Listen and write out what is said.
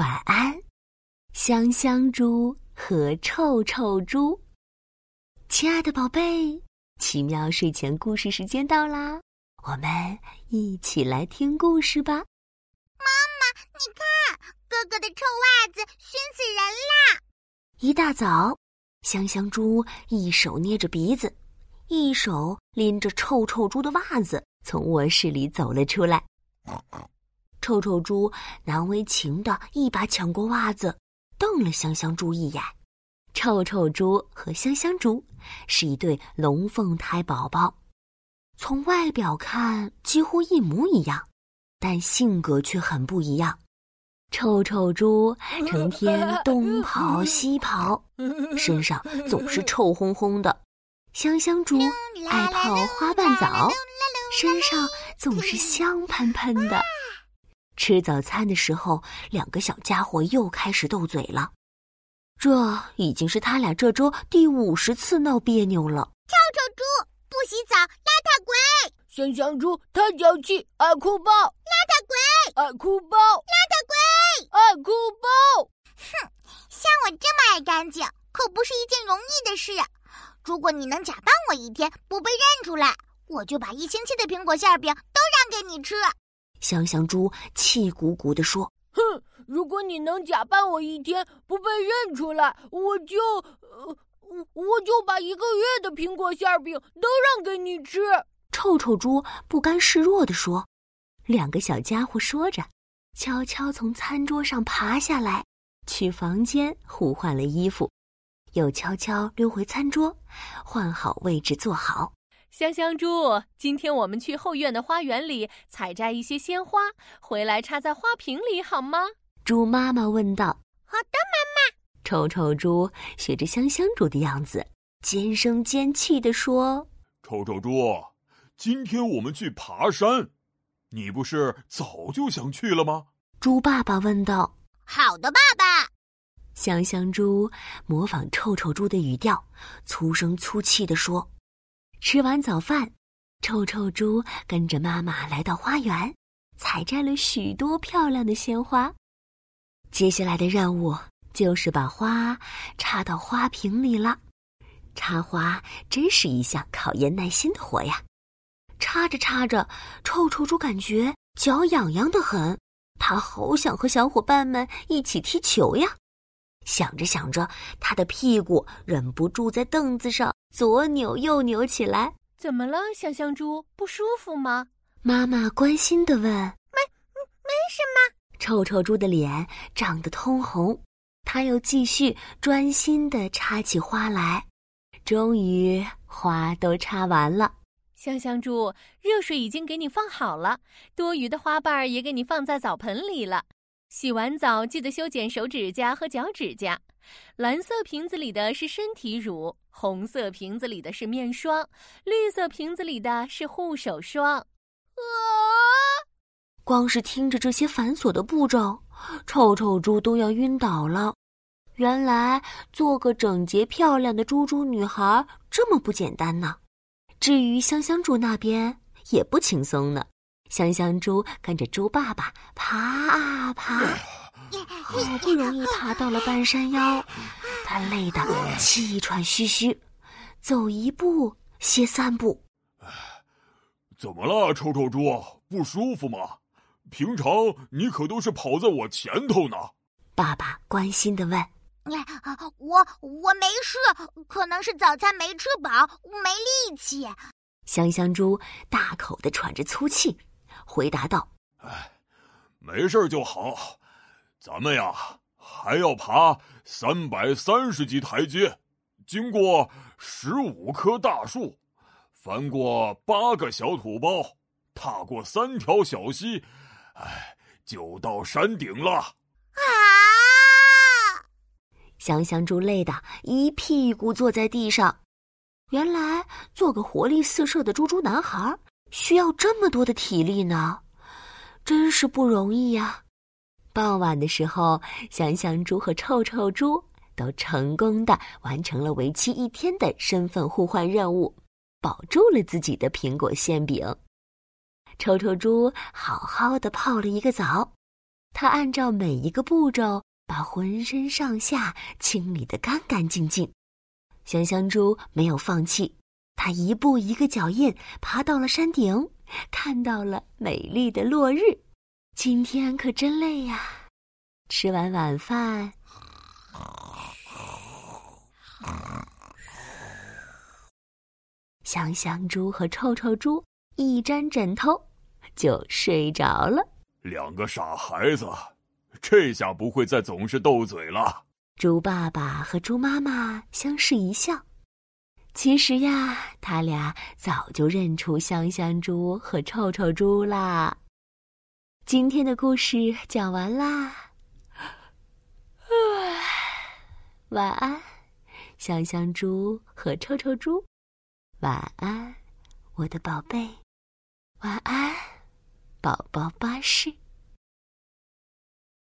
晚安，香香猪和臭臭猪。亲爱的宝贝，奇妙睡前故事时间到啦，我们一起来听故事吧。妈妈，你看，哥哥的臭袜子熏死人啦！一大早，香香猪一手捏着鼻子，一手拎着臭臭猪的袜子，从卧室里走了出来。臭臭猪难为情的一把抢过袜子，瞪了香香猪一眼。臭臭猪和香香猪是一对龙凤胎宝宝，从外表看几乎一模一样，但性格却很不一样。臭臭猪成天东跑西跑，身上总是臭烘烘的；香香猪爱泡花瓣澡，身上总是香喷喷的。吃早餐的时候，两个小家伙又开始斗嘴了。这已经是他俩这周第五十次闹别扭了。臭臭猪不洗澡，邋遢鬼；香香猪太娇气，爱哭包，邋遢鬼；爱哭包，邋遢鬼，爱哭包。哼，像我这么爱干净，可不是一件容易的事。如果你能假扮我一天不被认出来，我就把一星期的苹果馅饼都让给你吃。香香猪气鼓鼓地说：“哼，如果你能假扮我一天不被认出来，我就……呃，我我就把一个月的苹果馅饼都让给你吃。”臭臭猪不甘示弱地说。两个小家伙说着，悄悄从餐桌上爬下来，去房间互换了衣服，又悄悄溜回餐桌，换好位置坐好。香香猪，今天我们去后院的花园里采摘一些鲜花，回来插在花瓶里，好吗？猪妈妈问道。好的，妈妈。臭臭猪学着香香猪的样子，尖声尖气地说：“臭臭猪，今天我们去爬山，你不是早就想去了吗？”猪爸爸问道。好的，爸爸。香香猪模仿臭臭猪的语调，粗声粗气地说。吃完早饭，臭臭猪跟着妈妈来到花园，采摘了许多漂亮的鲜花。接下来的任务就是把花插到花瓶里了。插花真是一项考验耐心的活呀！插着插着，臭臭猪感觉脚痒痒的很，他好想和小伙伴们一起踢球呀。想着想着，他的屁股忍不住在凳子上左扭右扭起来。怎么了，香香猪？不舒服吗？妈妈关心的问。没，没什么。臭臭猪的脸涨得通红，他又继续专心的插起花来。终于，花都插完了。香香猪，热水已经给你放好了，多余的花瓣也给你放在澡盆里了。洗完澡记得修剪手指甲和脚指甲。蓝色瓶子里的是身体乳，红色瓶子里的是面霜，绿色瓶子里的是护手霜。啊！光是听着这些繁琐的步骤，臭臭猪都要晕倒了。原来做个整洁漂亮的猪猪女孩这么不简单呢。至于香香猪那边也不轻松呢。香香猪跟着猪爸爸爬啊爬，好不容易爬到了半山腰，他累得气喘吁吁，走一步歇三步。怎么了，臭臭猪？不舒服吗？平常你可都是跑在我前头呢。爸爸关心的问。我我没事，可能是早餐没吃饱，没力气。香香猪大口的喘着粗气。回答道：“哎，没事就好。咱们呀，还要爬三百三十级台阶，经过十五棵大树，翻过八个小土包，踏过三条小溪，哎，就到山顶了。”啊！香香猪累得一屁股坐在地上。原来做个活力四射的猪猪男孩。需要这么多的体力呢，真是不容易呀！傍晚的时候，香香猪和臭臭猪都成功的完成了为期一天的身份互换任务，保住了自己的苹果馅饼。臭臭猪好好的泡了一个澡，他按照每一个步骤把浑身上下清理得干干净净。香香猪没有放弃，它一步一个脚印爬到了山顶，看到了美丽的落日。今天可真累呀！吃完晚饭，香香猪和臭臭猪一沾枕头就睡着了。两个傻孩子，这下不会再总是斗嘴了。猪爸爸和猪妈妈相视一笑。其实呀，他俩早就认出香香猪和臭臭猪啦。今天的故事讲完啦，晚安，香香猪和臭臭猪，晚安，我的宝贝，晚安，宝宝巴士。